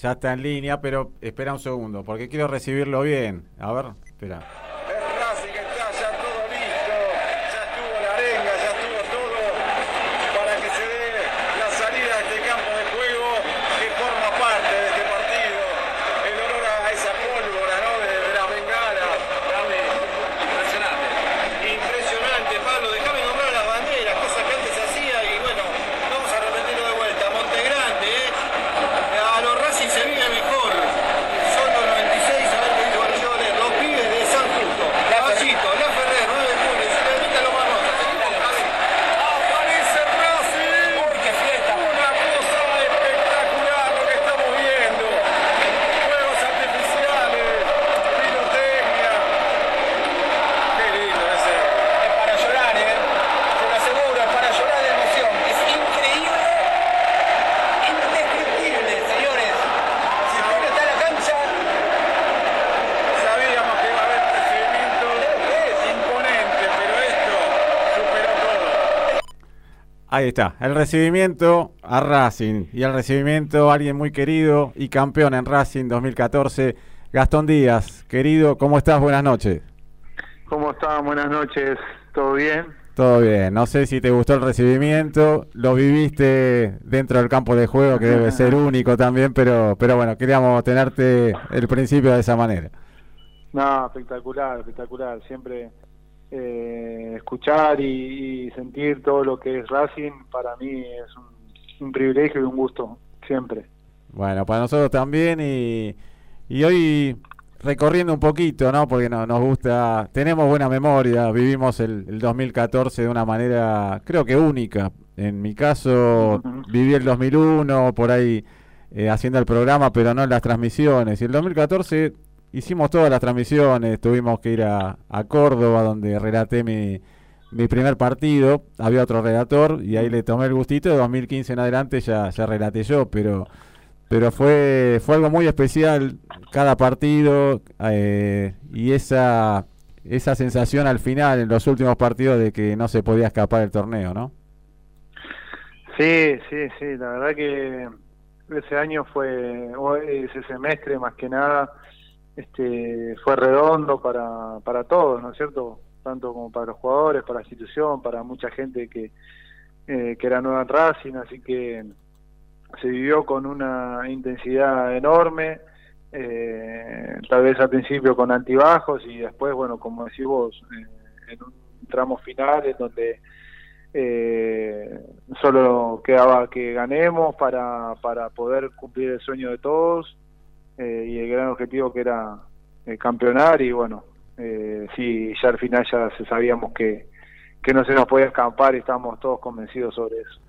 ya está en línea, pero espera un segundo, porque quiero recibirlo bien. A ver, espera. Ahí está, el recibimiento a Racing y el recibimiento a alguien muy querido y campeón en Racing 2014, Gastón Díaz. Querido, ¿cómo estás? Buenas noches. ¿Cómo estás? Buenas noches. ¿Todo bien? Todo bien. No sé si te gustó el recibimiento, lo viviste dentro del campo de juego, que debe ser único también, pero, pero bueno, queríamos tenerte el principio de esa manera. No, espectacular, espectacular. Siempre eh, escuchar y, sentir todo lo que es Racing, para mí es un, privilegio y un gusto, siempre. Bueno, para nosotros también y, y hoy recorriendo un poquito, ¿no? Porque no, nos gusta, tenemos buena memoria, vivimos el, 2014 de una manera creo que única. En mi caso viví el 2001 por ahí eh, haciendo el programa, pero no en las transmisiones. Y el 2014 hicimos todas las transmisiones, tuvimos que ir a, Córdoba donde relaté mi, mi, primer partido, había otro relator y ahí le tomé el gustito, de 2015 en adelante ya, ya relaté yo, pero pero fue fue algo muy especial cada partido eh, y esa esa sensación al final en los últimos partidos de que no se podía escapar el torneo, ¿no? Sí, sí, sí, la verdad que ese año fue, ese semestre más que nada, este, fue redondo para, para todos, ¿no es cierto? Tanto como para los jugadores, para la institución, para mucha gente que, eh, que era nueva en Racing, así que se vivió con una intensidad enorme, eh, tal vez al principio con antibajos y después, bueno, como decís vos, eh, en un tramo final en donde eh, solo quedaba que ganemos para, para poder cumplir el sueño de todos eh, y el gran objetivo que era eh, campeonar y bueno, eh, sí, ya al final ya sabíamos que, que no se nos podía escapar y estábamos todos convencidos sobre eso.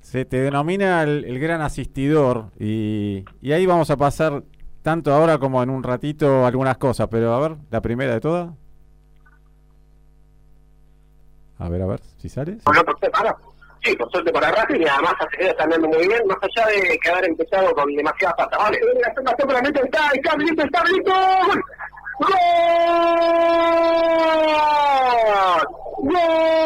Se te denomina el, gran asistidor y, y, ahí vamos a pasar tanto ahora como en un ratito algunas cosas, pero a ver, la primera de todas. A ver, a ver, si sale. Sí, por suerte para Racing y además Acevedo está andando muy bien, más allá de que haber empezado con demasiadas patas. Vale, la segunda temporada está, está listo, está listo. ¡Gol! ¡Gol!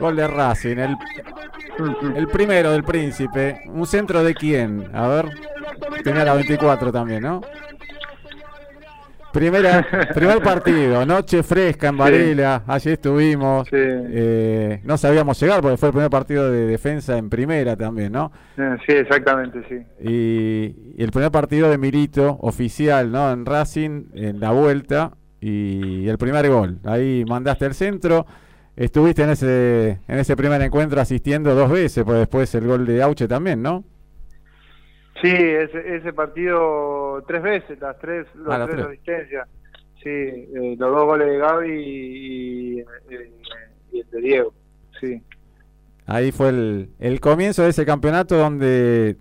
Gol de Racing, el, el primero del Príncipe. ¿Un centro de quién? A ver, tenía la 24 también, ¿no? Primera, primer partido, noche fresca en Varela, allí estuvimos. Eh, no sabíamos llegar porque fue el primer partido de defensa en primera también, ¿no? Eh, sí, exactamente, sí. Y, y, el primer partido de Milito, oficial, ¿no? En Racing, en la vuelta, y el primer gol. Ahí mandaste el centro. Estuviste en ese, en ese primer encuentro asistiendo dos veces, pues después el gol de Auche también, ¿no? Sí, ese, ese partido tres veces, las tres, las ah, tres, asistencias. Sí, eh, los dos goles de Gaby y, el de Diego, sí. Ahí fue el, el comienzo de ese campeonato donde,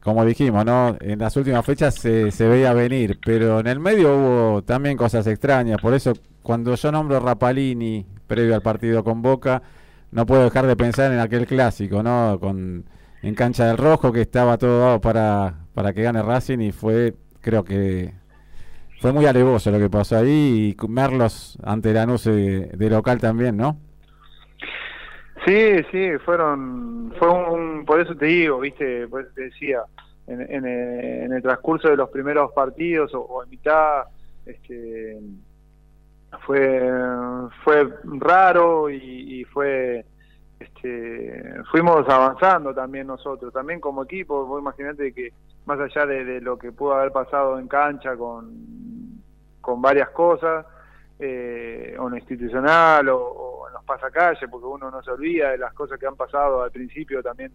como dijimos, ¿no? En las últimas fechas se, se veía venir, pero en el medio hubo también cosas extrañas, por eso cuando yo nombro Rapalini previo al partido con Boca, no puedo dejar de pensar en aquel clásico, ¿no? Con en cancha del rojo, que estaba todo dado para, para que gane Racing y fue, creo que fue muy alevoso lo que pasó ahí y Merlos ante la de, de local también, ¿no? Sí, sí, fueron, fue un, por eso te digo, viste, por te decía, en, en, el transcurso de los primeros partidos o, en mitad, este, fue, fue raro y, fue, este, fuimos avanzando también nosotros, también como equipo, vos imaginate que más allá de, lo que pudo haber pasado en cancha con, con varias cosas, eh, o en institucional o nos pasa calle, porque uno no se olvida de las cosas que han pasado al principio también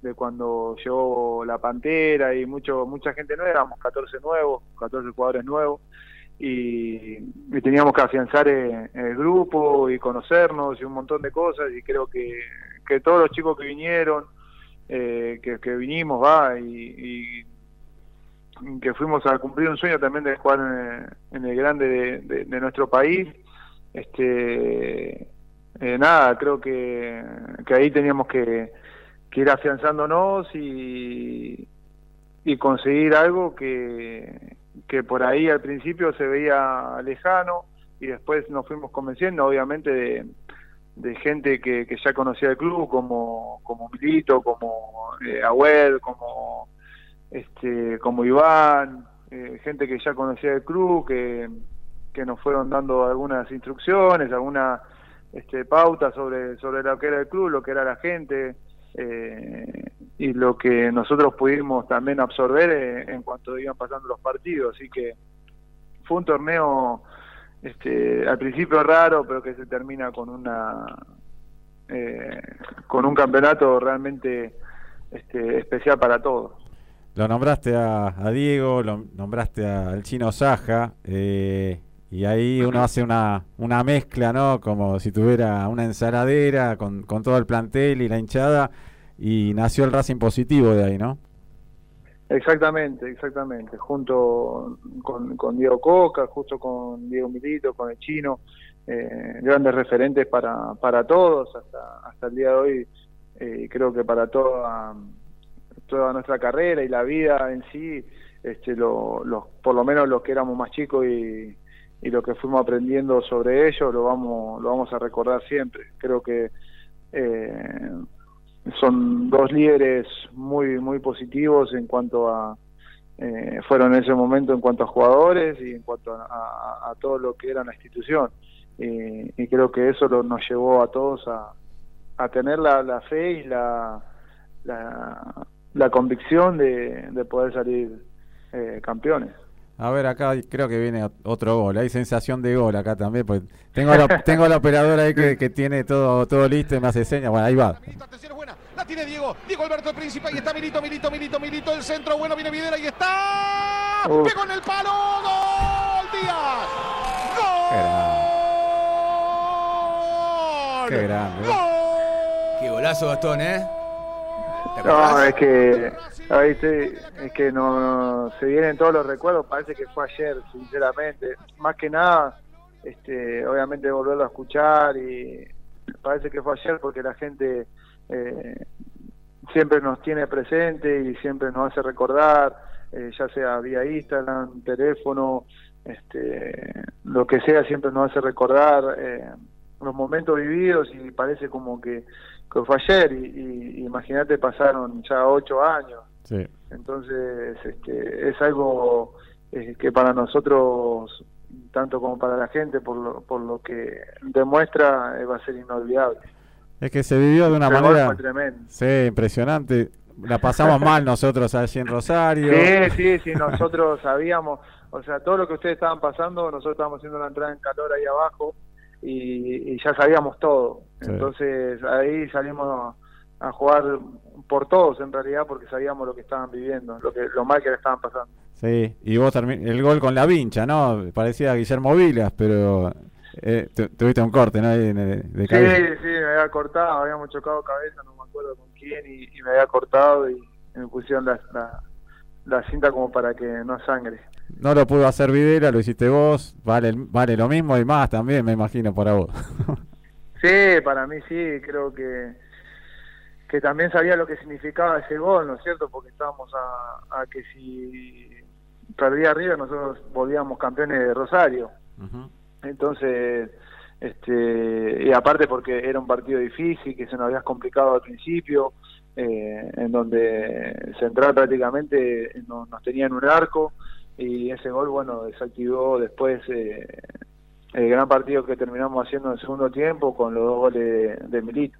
de, cuando llegó la Pantera y mucho mucha gente nueva, éramos 14 nuevos, 14 jugadores nuevos, y, teníamos que afianzar el, grupo y conocernos y un montón de cosas, y creo que, que todos los chicos que vinieron, eh, que, que, vinimos, va, y, que fuimos a cumplir un sueño también de jugar en el, grande de, de nuestro país, este eh, nada, creo que, que ahí teníamos que, ir afianzándonos y, y conseguir algo que, que por ahí al principio se veía lejano y después nos fuimos convenciendo, obviamente, de, gente que, que ya conocía el club, como, como Milito, como eh, como, este, como Iván, eh, gente que ya conocía el club, que, que nos fueron dando algunas instrucciones, algunas este, pautas sobre, sobre lo que era el club, lo que era la gente eh, y lo que nosotros pudimos también absorber eh, en cuanto iban pasando los partidos. Así que fue un torneo este, al principio raro, pero que se termina con una eh, con un campeonato realmente este, especial para todos. Lo nombraste a, Diego, lo nombraste al chino Saja. Eh, y ahí uno hace una, una mezcla, ¿no? Como si tuviera una ensaladera con, con todo el plantel y la hinchada, y nació el Racing positivo de ahí, ¿no? Exactamente, exactamente. Junto con, con Diego Coca, justo con Diego Milito, con el chino, eh, grandes referentes para, para todos hasta, hasta el día de hoy, eh, creo que para toda, toda nuestra carrera y la vida en sí, este, lo, los, por lo menos los que éramos más chicos y, y lo que fuimos aprendiendo sobre ellos lo vamos lo vamos a recordar siempre. Creo que eh, son dos líderes muy muy positivos en cuanto a eh, fueron en ese momento en cuanto a jugadores y en cuanto a, todo lo que era la institución. Y, creo que eso nos llevó a todos a, a tener la, la fe y la, la, convicción de, de poder salir eh, campeones a ver, acá creo que viene otro gol. Hay sensación de gol acá también. Pues tengo la, tengo la operadora ahí que, que, tiene todo, todo listo y me hace señas. Bueno, ahí va. La tiene Diego. Diego Alberto el Príncipe. Ahí está Milito, Milito, Milito, Milito. El centro. Bueno, viene Videla. Ahí está. Pegó en el palo. Gol. Díaz. Gol. Qué grande. Gol. Qué golazo, Gastón, ¿eh? No, es que es que no, se vienen todos los recuerdos, parece que fue ayer, sinceramente. Más que nada, este, obviamente volverlo a escuchar y parece que fue ayer porque la gente eh, siempre nos tiene presente y siempre nos hace recordar, eh, ya sea vía Instagram, teléfono, este, lo que sea, siempre nos hace recordar eh, los momentos vividos y parece como que, fue ayer y imagínate pasaron ya ocho años entonces, este, es algo eh, que para nosotros, tanto como para la gente, por lo, por lo que demuestra, eh, va a ser inolvidable. Es que se vivió de una manera sí, impresionante. La pasamos mal nosotros allí en Rosario. Sí, sí, sí, nosotros sabíamos, o sea, todo lo que ustedes estaban pasando, nosotros estábamos haciendo la entrada en calor ahí abajo y, ya sabíamos todo. Entonces ahí salimos a jugar por todos en realidad porque sabíamos lo que estaban viviendo, lo que lo mal que le estaban pasando. Sí, y vos el gol con la vincha, ¿no? Parecía Guillermo Vilas, pero eh, tuviste un corte, ¿no? De, de sí, sí, me había cortado, habíamos chocado cabeza, no me acuerdo con quién, y, me había cortado y, me pusieron la, la, cinta como para que no sangre. No lo pudo hacer Videla, lo hiciste vos, vale, vale lo mismo y más también, me imagino, para vos. sí, para mí sí, creo que que también sabía lo que significaba ese gol, ¿no es cierto? Porque estábamos a, a que si perdía arriba nosotros volvíamos campeones de Rosario. Entonces, este, y aparte porque era un partido difícil, que se nos había complicado al principio, eh, en donde Central prácticamente nos, nos tenía en un arco y ese gol, bueno, desactivó después eh, el gran partido que terminamos haciendo en el segundo tiempo con los dos goles de, Milito.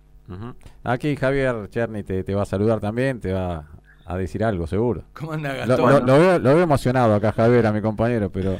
Aquí Javier Cherny te, te, va a saludar también, te va a decir algo, seguro. ¿Cómo anda Gastón? Lo, lo, veo, lo, veo, emocionado acá, Javier, a mi compañero, pero...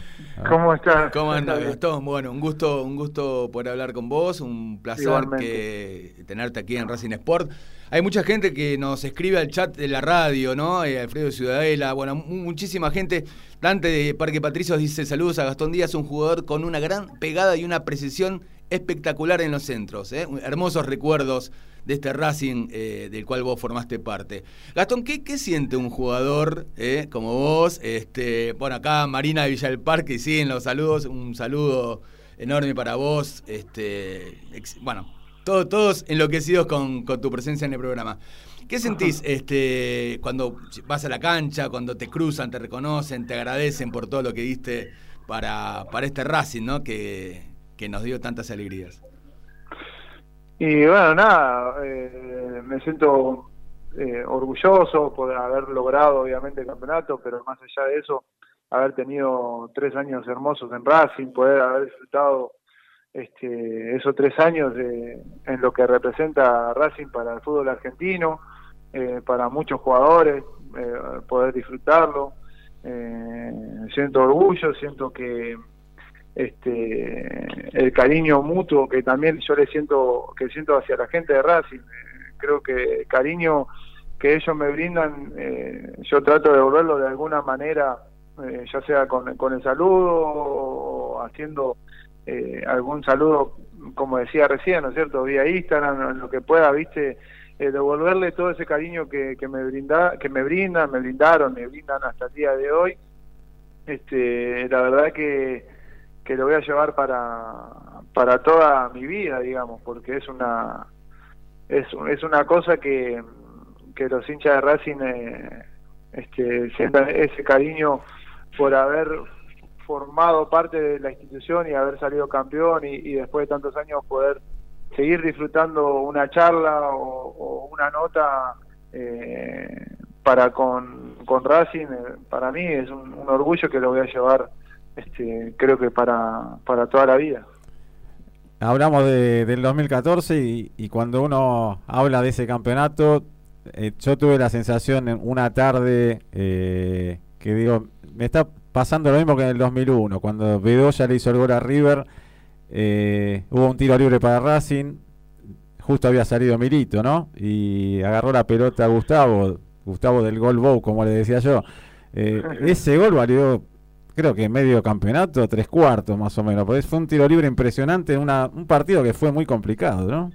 ¿Cómo estás? ¿Cómo anda Gastón? Bueno, un gusto, un gusto poder hablar con vos, un placer que tenerte aquí en Racing Sport. Hay mucha gente que nos escribe al chat de la radio, ¿no? Eh, Alfredo Ciudadela, bueno, muchísima gente. Dante de Parque Patricios dice saludos a Gastón Díaz, un jugador con una gran pegada y una precisión espectacular en los centros. ¿eh? Hermosos recuerdos de este Racing eh, del cual vos formaste parte. Gastón, ¿qué, siente un jugador eh, como vos? Este, bueno, acá Marina de Villa del Parque, sí, en los saludos, un saludo enorme para vos. Este, bueno, todos enloquecidos con, con, tu presencia en el programa. ¿Qué sentís este, cuando vas a la cancha, cuando te cruzan, te reconocen, te agradecen por todo lo que diste para, para este Racing, ¿no? Que, que nos dio tantas alegrías. Y bueno, nada, eh, me siento eh, orgulloso por haber logrado obviamente el campeonato, pero más allá de eso, haber tenido tres años hermosos en Racing, poder haber disfrutado este, esos tres años de, en lo que representa Racing para el fútbol argentino, eh, para muchos jugadores, eh, poder disfrutarlo. Eh, siento orgullo, siento que este el cariño mutuo que también yo le siento que siento hacia la gente de Racing creo que el cariño que ellos me brindan eh, yo trato de devolverlo de alguna manera eh, ya sea con, el saludo haciendo eh, algún saludo como decía recién no es cierto vía Instagram lo que pueda viste eh, devolverle todo ese cariño que, que me brinda que me brindan me brindaron me brindan hasta el día de hoy. Este la verdad que que lo voy a llevar para, para toda mi vida, digamos, porque es una es, es una cosa que, que los hinchas de Racing eh, este, ese cariño por haber formado parte de la institución y haber salido campeón y, después de tantos años poder seguir disfrutando una charla o, una nota eh, para con, con Racing, eh, para mí es un, un orgullo que lo voy a llevar este, creo que para, para toda la vida. Hablamos de, del 2014 y, y, cuando uno habla de ese campeonato, eh, yo tuve la sensación en una tarde eh, que digo, me está pasando lo mismo que en el 2001, cuando Bedoya le hizo el gol a River, eh, hubo un tiro libre para Racing, justo había salido Milito, ¿no? Y agarró la pelota a Gustavo, Gustavo del gol Bow, como le decía yo. Eh, ese gol valió creo que medio campeonato, tres cuartos más o menos. Porque fue un tiro libre impresionante en una, un partido que fue muy complicado, ¿no?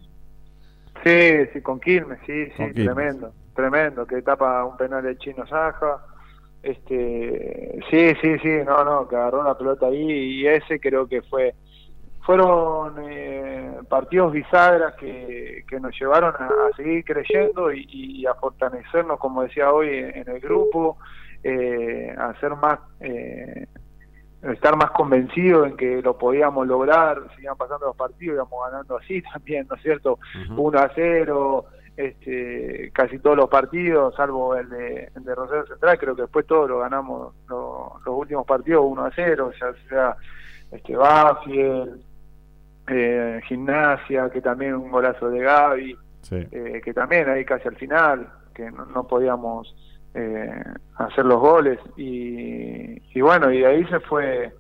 Sí, sí, con Quilmes, sí, sí, tremendo, tremendo, que tapa un penal de Chino Saja. Este, sí, sí, sí, no, no, que agarró la pelota ahí y ese creo que fue fueron eh, partidos bisagras que, que nos llevaron a, a seguir creyendo y, y, a fortalecernos, como decía hoy, en, en el grupo, eh, a ser más, eh, estar más convencido en que lo podíamos lograr, seguían pasando los partidos, íbamos ganando así también, ¿no es cierto? Uh -huh. 1 a 0, este, casi todos los partidos, salvo el de, el de Rosario Central, creo que después todos lo ganamos lo, los últimos partidos 1 a 0, ya sea este Banfield, eh, Gimnasia, que también un golazo de Gaby, sí. eh, que también ahí casi al final, que no, no podíamos eh, hacer los goles y, y, bueno y de ahí se fue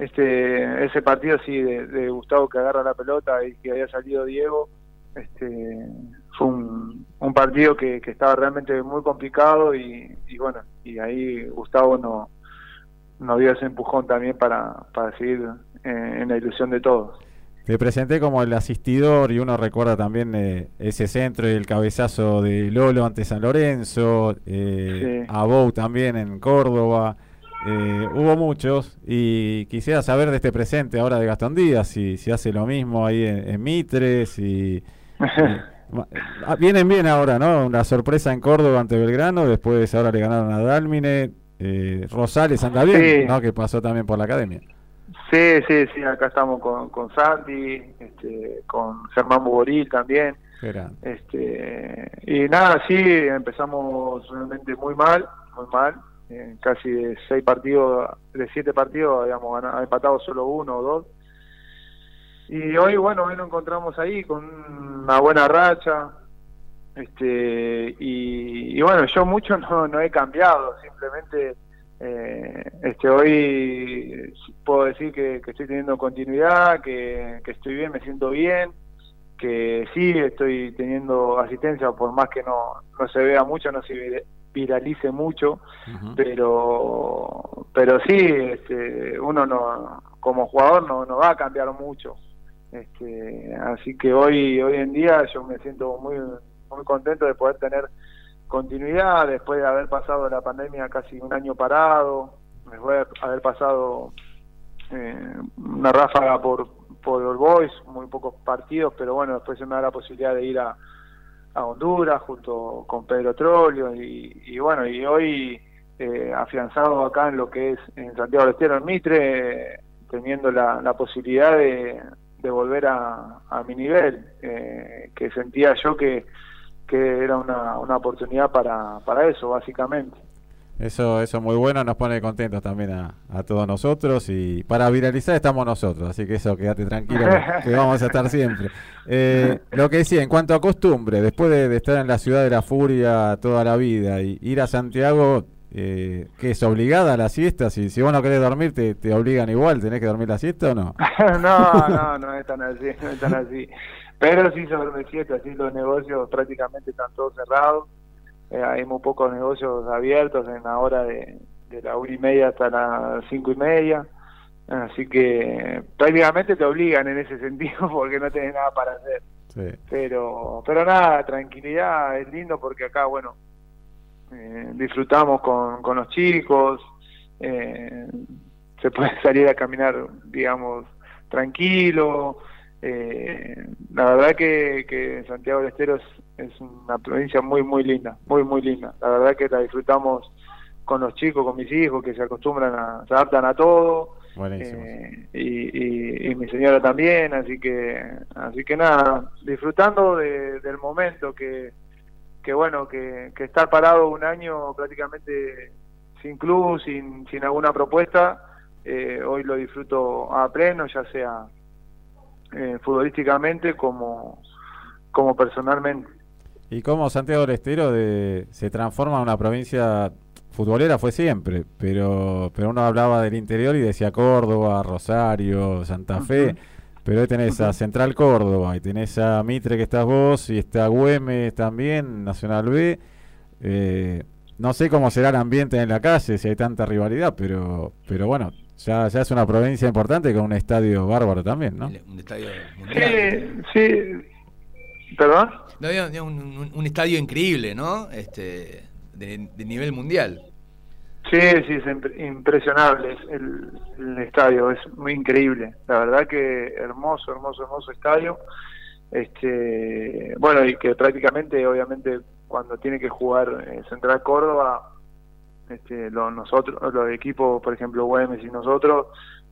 este ese partido sí de, de, Gustavo que agarra la pelota y que había salido Diego este fue un, un partido que, que, estaba realmente muy complicado y, y, bueno y ahí Gustavo no nos dio ese empujón también para, para seguir en, en la ilusión de todos te presenté como el asistidor y uno recuerda también eh, ese centro y el cabezazo de Lolo ante San Lorenzo, eh, sí. a Bou también en Córdoba. Eh, hubo muchos y quisiera saber de este presente ahora de Gastón Díaz, si, si hace lo mismo ahí en, en Mitre, si, vienen bien ahora, ¿no? Una sorpresa en Córdoba ante Belgrano, después ahora le ganaron a Dálmine, eh, Rosales anda bien, ¿no? Que pasó también por la academia. Sí, sí, sí, acá estamos con, con Santi, este, con Germán Buboril también. Este, y nada, sí, empezamos realmente muy mal, muy mal. casi de seis partidos, de siete partidos habíamos ganado, empatado solo uno o dos. Y hoy, bueno, hoy nos encontramos ahí con una buena racha. Este, y, bueno, yo mucho no, no he cambiado, simplemente eh, este hoy puedo decir que, estoy teniendo continuidad, que, estoy bien, me siento bien, que sí estoy teniendo asistencia, por más que no, no se vea mucho, no se viralice mucho, pero pero sí, este, uno no como jugador no, no va a cambiar mucho. Este, así que hoy hoy en día yo me siento muy muy contento de poder tener continuidad después de haber pasado la pandemia casi un año parado, después de haber pasado eh, una ráfaga por por el Boys, muy pocos partidos, pero bueno, después se me da la posibilidad de ir a, a Honduras junto con Pedro Trolio y, bueno, y hoy eh, afianzado acá en lo que es en Santiago del Estero, en Mitre, teniendo la, la posibilidad de, de volver a, a mi nivel, eh, que sentía yo que, que era una, una oportunidad para, para eso, básicamente. Eso, eso muy bueno, nos pone contentos también a, a, todos nosotros y para viralizar estamos nosotros, así que eso quédate tranquilo que vamos a estar siempre. Eh, lo que decía, en cuanto a costumbre, después de, de, estar en la ciudad de la furia toda la vida y ir a Santiago, eh, que es obligada la siesta, si, si vos no querés dormir te, te obligan igual, ¿tenés que dormir la siesta o no? no, no, no es tan así, no es tan así. Pero sí se duerme siesta, así los negocios prácticamente están todos cerrados, eh, hay muy pocos negocios abiertos en la hora de, de la una y media hasta las cinco y media, así que prácticamente te obligan en ese sentido porque no tenés nada para hacer. Pero, pero nada, tranquilidad, es lindo porque acá, bueno, eh, disfrutamos con, con los chicos, eh, se puede salir a caminar, digamos, tranquilo. Eh, la verdad que, que Santiago del Estero es, es, una provincia muy, muy linda, muy, muy linda. La verdad que la disfrutamos con los chicos, con mis hijos, que se acostumbran a, se adaptan a todo. Eh, y, y, mi señora también, así que, así que nada, disfrutando del momento que, que bueno, que, estar parado un año prácticamente sin club, sin, sin alguna propuesta, eh, hoy lo disfruto a pleno, ya sea eh, futbolísticamente como, como personalmente. ¿Y cómo Santiago del Estero de, se transforma en una provincia futbolera? Fue siempre, pero, pero uno hablaba del interior y decía Córdoba, Rosario, Santa Fe. Pero ahí tenés a Central Córdoba, y tenés a Mitre que estás vos, y está Güemes también, Nacional B. Eh, no sé cómo será el ambiente en la calle, si hay tanta rivalidad, pero, pero bueno, ya, ya es una provincia importante con un estadio bárbaro también, ¿no? Un estadio mundial. Sí, sí. ¿Perdón? No, un, un, estadio increíble, ¿no? Este, de, de nivel mundial. Sí, sí, es impresionable el, el, estadio, es muy increíble. La verdad que hermoso, hermoso, hermoso estadio. Este, bueno, y que prácticamente, obviamente, cuando tiene que jugar eh, Central Córdoba, este, lo, nosotros, los equipos, por ejemplo, Güemes y nosotros,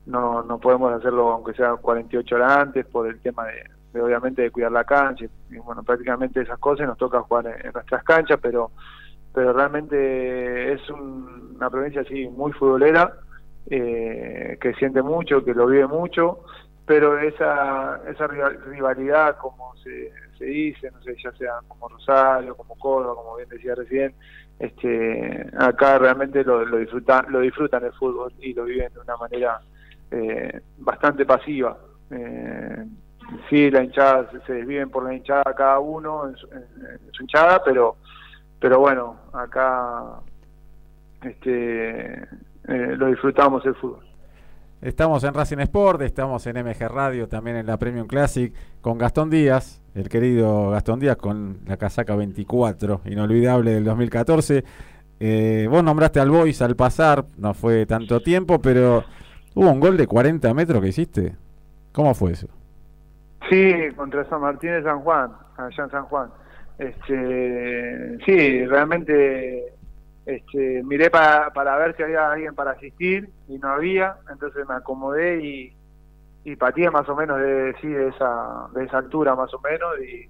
no, no podemos hacerlo aunque sea 48 horas antes por el tema de, obviamente, de cuidar la cancha. Y bueno, prácticamente esas cosas nos toca jugar en nuestras canchas, pero pero realmente es una provincia así muy futbolera, eh, que siente mucho, que lo vive mucho, pero esa, esa rivalidad, como se, se dice, no sé, ya sea como Rosario, como Córdoba, como bien decía recién, este, acá realmente lo, lo disfrutan, lo disfrutan el fútbol y lo viven de una manera eh, bastante pasiva. Eh, sí, la hinchada se, desviven por la hinchada cada uno en su hinchada, pero pero bueno, acá este, eh, lo disfrutamos el fútbol. Estamos en Racing Sport, estamos en MG Radio, también en la Premium Classic, con Gastón Díaz, el querido Gastón Díaz, con la casaca 24, inolvidable del 2014. Eh, vos nombraste al Boys al pasar, no fue tanto tiempo, pero hubo un gol de 40 metros que hiciste. ¿Cómo fue eso? Sí, contra San Martín de San Juan, allá en San Juan. Este, sí, realmente este, miré para, para ver si había alguien para asistir y no había, entonces me acomodé y, y pateé más o menos de, sí, de, esa, de esa altura más o menos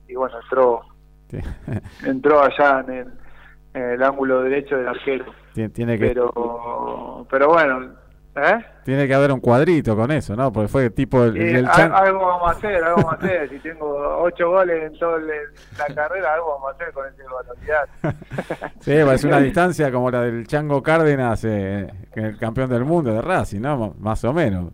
y, bueno, entró, entró allá en el, ángulo derecho del arquero. Tiene que... Pero, pero bueno, ¿Eh? Tiene que haber un cuadrito con eso, ¿no? Porque fue tipo el, Algo vamos a hacer, algo vamos a hacer. si tengo ocho goles en toda la carrera, algo vamos a hacer con ese velocidad. sí, es una distancia como la del Chango Cárdenas, eh, el campeón del mundo de Racing, ¿no? Más o menos.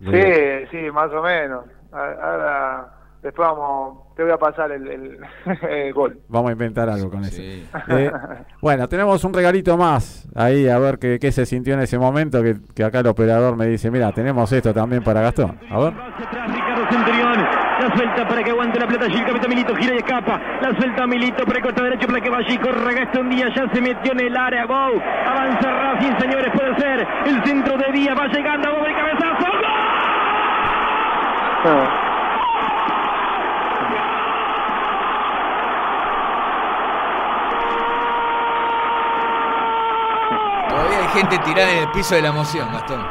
Sí, sí, más o menos. Ahora Después vamos, te voy a pasar el, gol. Vamos a inventar algo con eso. Eh, bueno, tenemos un regalito más ahí, a ver qué, qué se sintió en ese momento, que, que, acá el operador me dice, mira, tenemos esto también para Gastón. A ver. La suelta para que aguante la plata allí el capitán Milito, gira y escapa. La suelta Milito por el costado derecho para que vaya y corra Gastón Díaz. Ya se metió en el área. Bow. Avanza Racing, señores, puede ser. El centro de Díaz va llegando. Bow el cabezazo. ¡Gol! Ah. Gente tirada en el piso de la emoción, Gastón.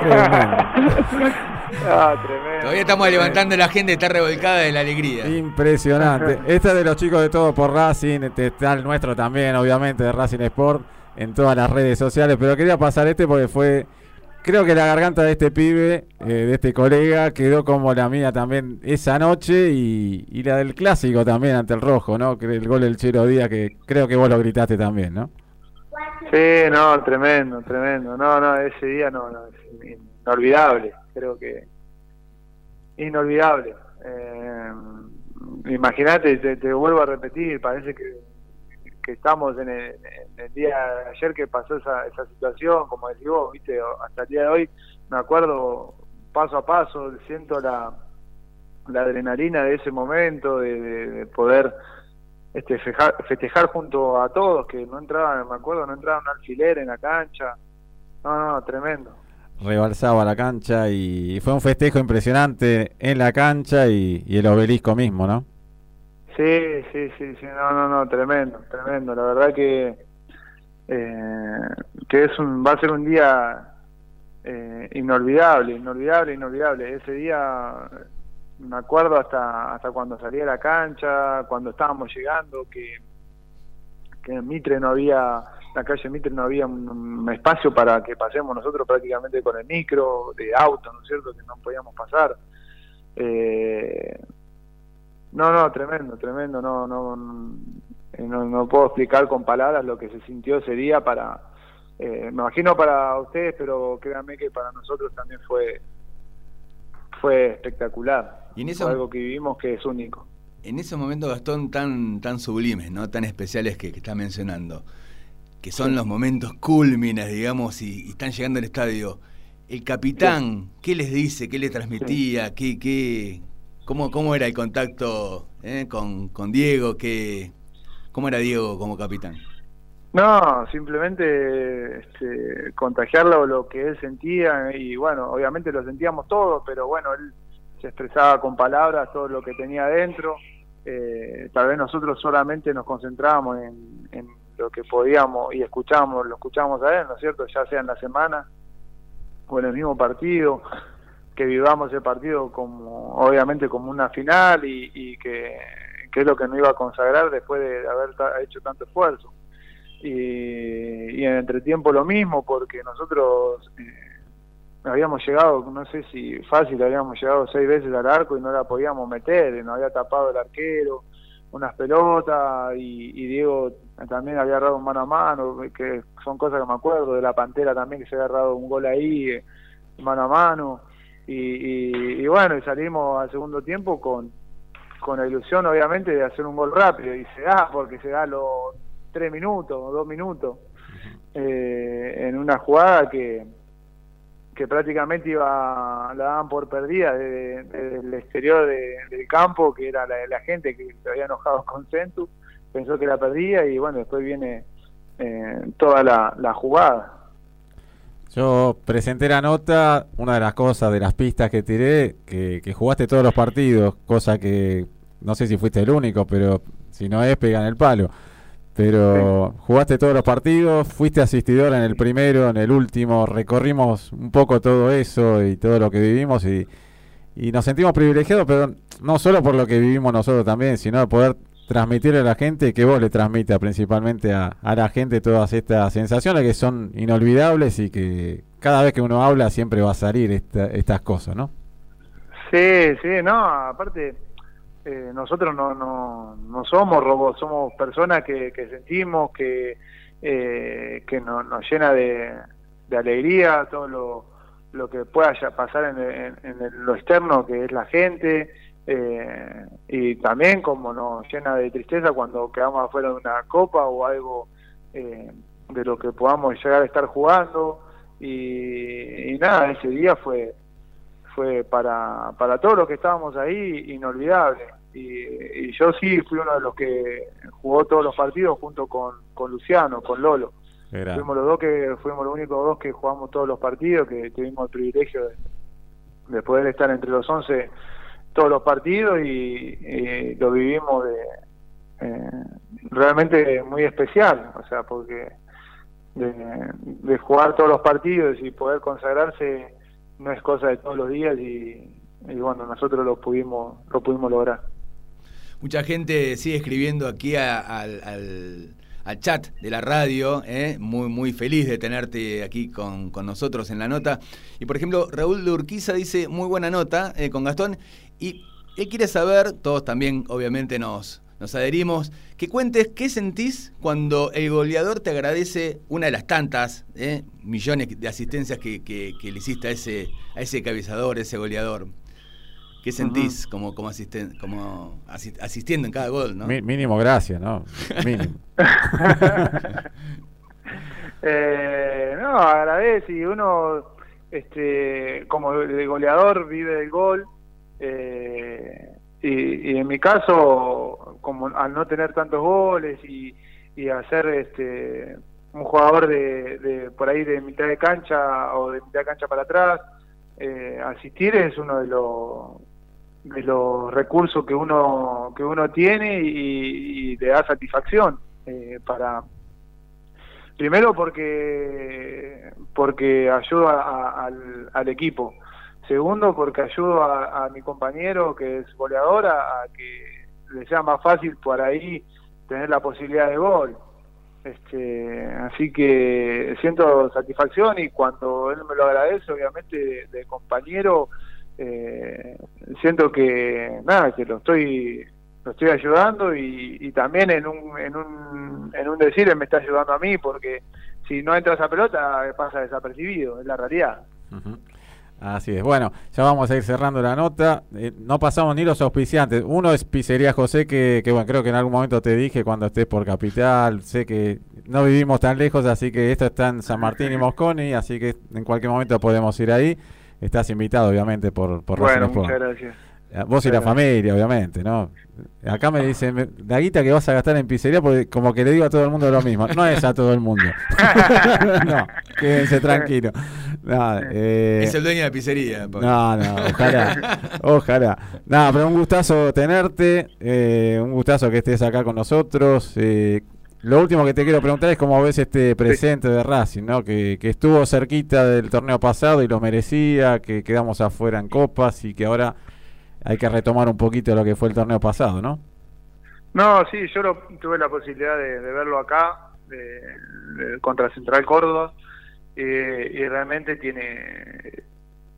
Ah, Todavía estamos levantando la gente, está revolcada de la alegría. Impresionante. Esta de los chicos de todo por Racing, este, está el nuestro también, obviamente, de Racing Sport, en todas las redes sociales. Pero quería pasar este porque fue. Creo que la garganta de este pibe, eh, de este colega, quedó como la mía también esa noche y, y, la del clásico también ante el rojo, ¿no? El gol del Chero Díaz, que creo que vos lo gritaste también, ¿no? Sí, no, tremendo, tremendo. No, no, ese día no, no es inolvidable, creo que inolvidable. Eh, Imagínate, te, vuelvo a repetir, parece que, que estamos en el, día de ayer que pasó esa, esa situación, como decís vos, viste, hasta el día de hoy me acuerdo paso a paso, siento la, la adrenalina de ese momento, de poder este festejar junto a todos que no entraban, me acuerdo, no entraba un alfiler en la cancha. No, no, tremendo. Rebalsaba la cancha y fue un festejo impresionante en la cancha y, el obelisco mismo, ¿no? Sí, sí, sí, sí, no, no, no, tremendo, tremendo. La verdad que eh, que es un, va a ser un día eh, inolvidable, inolvidable, inolvidable. Ese día me acuerdo hasta hasta cuando salí a la cancha, cuando estábamos llegando, que, que en Mitre no había, la calle Mitre no había un, espacio para que pasemos nosotros prácticamente con el micro, de auto, ¿no es cierto?, que no podíamos pasar. Eh, no, no, tremendo, tremendo, no, no, no, no puedo explicar con palabras lo que se sintió ese día para, eh, me imagino para ustedes, pero créanme que para nosotros también fue fue espectacular. Y en algo que vivimos que es único. En esos momentos, Gastón, tan, tan sublimes, ¿no? tan especiales que, que está mencionando, que son los momentos culmines, digamos, y, están llegando al estadio. El capitán, ¿qué les dice? ¿Qué le transmitía? ¿Qué, qué, cómo, ¿Cómo era el contacto eh, con, con Diego? ¿Qué, ¿Cómo era Diego como capitán? No, simplemente este, contagiarlo lo que él sentía y bueno, obviamente lo sentíamos todos, pero bueno, él se expresaba con palabras todo lo que tenía adentro. Eh, tal vez nosotros solamente nos concentrábamos en, en, lo que podíamos y escuchábamos, lo escuchábamos a él, ¿no es cierto? Ya sea en la semana o en el mismo partido, que vivamos el partido como, obviamente como una final y, y que, que es lo que nos iba a consagrar después de haber hecho tanto esfuerzo y, en entretiempo lo mismo, porque nosotros eh, habíamos llegado, no sé si fácil, habíamos llegado seis veces al arco y no la podíamos meter, nos había tapado el arquero, unas pelotas y, Diego también había agarrado mano a mano, que son cosas que me acuerdo, de la Pantera también que se había agarrado un gol ahí, eh, mano a mano. Y, y, bueno, y salimos al segundo tiempo con, con la ilusión obviamente de hacer un gol rápido y se da porque se da lo tres minutos o dos minutos eh, en una jugada que que prácticamente iba la daban por perdida desde, el exterior del campo que era la, gente que se había enojado con Centu pensó que la perdía y bueno después viene eh, toda la, jugada Yo presenté la nota, una de las cosas, de las pistas que tiré, que, jugaste todos los partidos, cosa que no sé si fuiste el único, pero si no es, pegan el palo. Pero jugaste todos los partidos, fuiste asistidor en el primero, en el último, recorrimos un poco todo eso y todo lo que vivimos y, y nos sentimos privilegiados, pero no solo por lo que vivimos nosotros también, sino poder transmitirle a la gente que vos le transmita principalmente a, la gente todas estas sensaciones que son inolvidables y que cada vez que uno habla siempre va a salir estas cosas, ¿no? Sí, sí, no, aparte eh, nosotros no, no, no somos robots, somos personas que, sentimos, que, eh, que nos llena de, alegría todo lo, lo que pueda pasar en, en lo externo, que es la gente, eh, y también como nos llena de tristeza cuando quedamos afuera de una copa o algo eh, de lo que podamos llegar a estar jugando y, nada ese día fue fue para para todos los que estábamos ahí inolvidable. Y, yo sí fui uno de los que jugó todos los partidos junto con, con Luciano con Lolo. Fuimos los dos que fuimos los únicos dos que jugamos todos los partidos que tuvimos el privilegio de, de poder estar entre los 11 todos los partidos y, lo vivimos de eh, realmente muy especial, o sea, porque de, jugar todos los partidos y poder consagrarse no es cosa de todos los días y, bueno, nosotros lo pudimos, lo pudimos lograr. Mucha gente sigue escribiendo aquí al, al, chat de la radio, ¿eh? muy, muy feliz de tenerte aquí con, con, nosotros en la nota. Y por ejemplo, Raúl de Urquiza dice, muy buena nota eh, con Gastón, y él quiere saber, todos también obviamente nos, nos adherimos, que cuentes qué sentís cuando el goleador te agradece una de las tantas ¿eh? millones de asistencias que, que, le hiciste a ese, a ese cabezador, ese goleador. ¿Qué sentís como, como, asisten, como asistiendo en cada gol? ¿no? mínimo gracias, ¿no? Mínimo. eh, no, agradece y uno, este, como el goleador, vive del gol eh, y, en mi caso, como al no tener tantos goles y, y hacer este un jugador de, por ahí de mitad de cancha o de mitad de cancha para atrás, eh, asistir es uno de los de los recursos que uno que uno tiene y, le da satisfacción eh, para primero porque porque ayuda al, al equipo. Segundo, porque ayudo a, mi compañero que es goleador a, que le sea más fácil por ahí tener la posibilidad de gol. Este, así que siento satisfacción y cuando él me lo agradece, obviamente de, compañero, eh, siento que nada, que lo estoy lo estoy ayudando y, también en un, en un en un decir él me está ayudando a mí porque si no entra esa pelota pasa desapercibido, es la realidad. Así es. Bueno, ya vamos a ir cerrando la nota. Eh, no pasamos ni los auspiciantes. Uno es Pizzería José, que, que, bueno, creo que en algún momento te dije cuando estés por Capital. Sé que no vivimos tan lejos, así que esto está en San Martín y Mosconi, así que en cualquier momento podemos ir ahí. Estás invitado, obviamente, por, por Bueno, muchas gracias. Vos y la familia, obviamente, ¿no? Acá me dicen, la guita que vas a gastar en pizzería, porque como que le digo a todo el mundo lo mismo. No es a todo el mundo. no, quédense tranquilos. Eh, es el dueño de la pizzería. No, no, ojalá. ojalá. No, pero un gustazo tenerte. Eh, un gustazo que estés acá con nosotros. Eh, lo último que te quiero preguntar es cómo ves este presente de Racing, ¿no? Que, que estuvo cerquita del torneo pasado y lo merecía, que quedamos afuera en copas y que ahora hay que retomar un poquito lo que fue el torneo pasado, ¿no? No, sí, yo tuve la posibilidad de, verlo acá, contra Central Córdoba, y realmente tiene,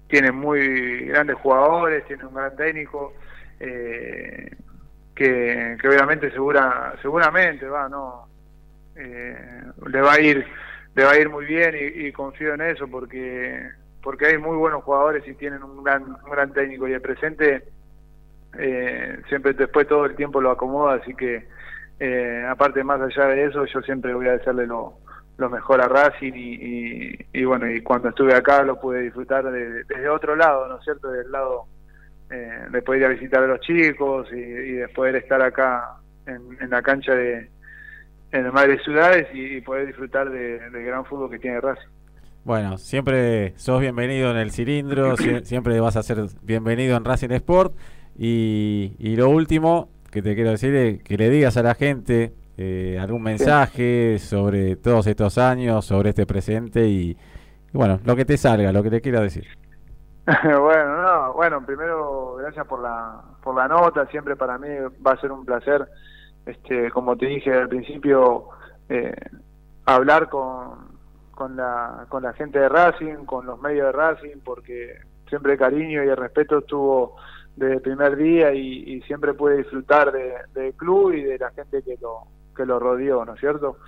tiene muy grandes jugadores, tiene un gran técnico, eh, que, obviamente segura, seguramente va, no, eh, le va a ir, le va a ir muy bien y confío en eso porque porque hay muy buenos jugadores y tienen un gran, un gran técnico y el presente eh, siempre después todo el tiempo lo acomoda, así que eh, aparte más allá de eso yo siempre voy a desearle lo, lo mejor a Racing y, y, bueno, y cuando estuve acá lo pude disfrutar desde otro lado, ¿no es cierto? Del lado eh, de poder ir a visitar a los chicos y, y de poder estar acá en, en la cancha de en el Madre Ciudades y, poder disfrutar del gran fútbol que tiene Racing. Bueno, siempre sos bienvenido en el cilindro, siempre vas a ser bienvenido en Racing Sport. Y, y lo último que te quiero decir es que le digas a la gente eh, algún mensaje sobre todos estos años, sobre este presente y, bueno, lo que te salga, lo que te quiera decir. bueno, no, bueno, primero gracias por la por la nota, siempre para mí va a ser un placer, este, como te dije al principio, eh, hablar con, con la con la gente de Racing, con los medios de Racing, porque siempre el cariño y el respeto estuvo desde el primer día y, siempre pude disfrutar de, del club y de la gente que lo que lo rodeó, ¿no es cierto?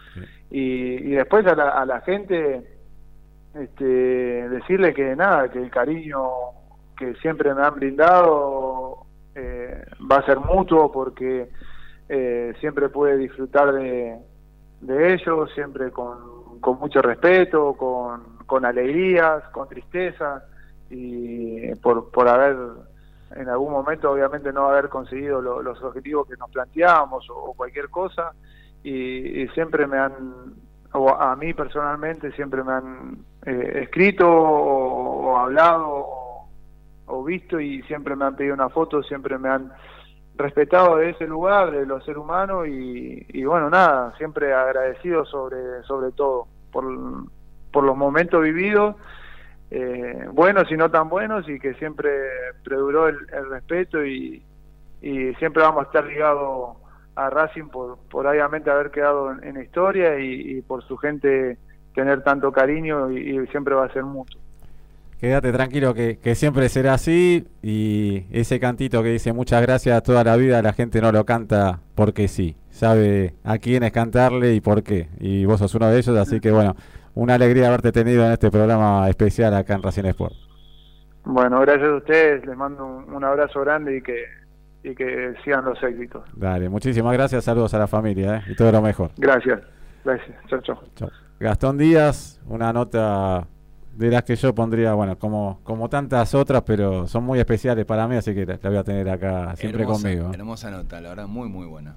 Y, y después a la, a la gente este, decirle que nada, que el cariño que siempre me han brindado eh, va a ser mutuo porque eh, siempre pude disfrutar de, de ellos, siempre con, con mucho respeto, con, con alegrías, con tristeza y por, haber en algún momento obviamente no haber conseguido los objetivos que nos planteábamos o, cualquier cosa y, siempre me han o a mí personalmente siempre me han eh, escrito o, hablado o, visto y siempre me han pedido una foto siempre me han respetado de ese lugar de los seres humanos y, y bueno nada siempre agradecido sobre sobre todo por por los momentos vividos eh, buenos y no tan buenos y que siempre preduró el, respeto y, siempre vamos a estar ligados a Racing por, por obviamente haber quedado en, historia y, por su gente tener tanto cariño y, siempre va a ser mutuo. Quédate tranquilo que, siempre será así y ese cantito que dice muchas gracias toda la vida la gente no lo canta porque sí, sabe a quién es cantarle y por qué y vos sos uno de ellos así que bueno una alegría haberte tenido en este programa especial acá en Racing Sport. Bueno, gracias a ustedes, les mando un, abrazo grande y que, y que sigan los éxitos. Dale, muchísimas gracias, saludos a la familia ¿eh? y todo lo mejor. Gracias, gracias, chao, chao. Gastón Díaz, una nota de las que yo pondría, bueno, como, como tantas otras, pero son muy especiales para mí, así que la, voy a tener acá siempre conmigo. Hermosa nota, la verdad, muy, muy buena.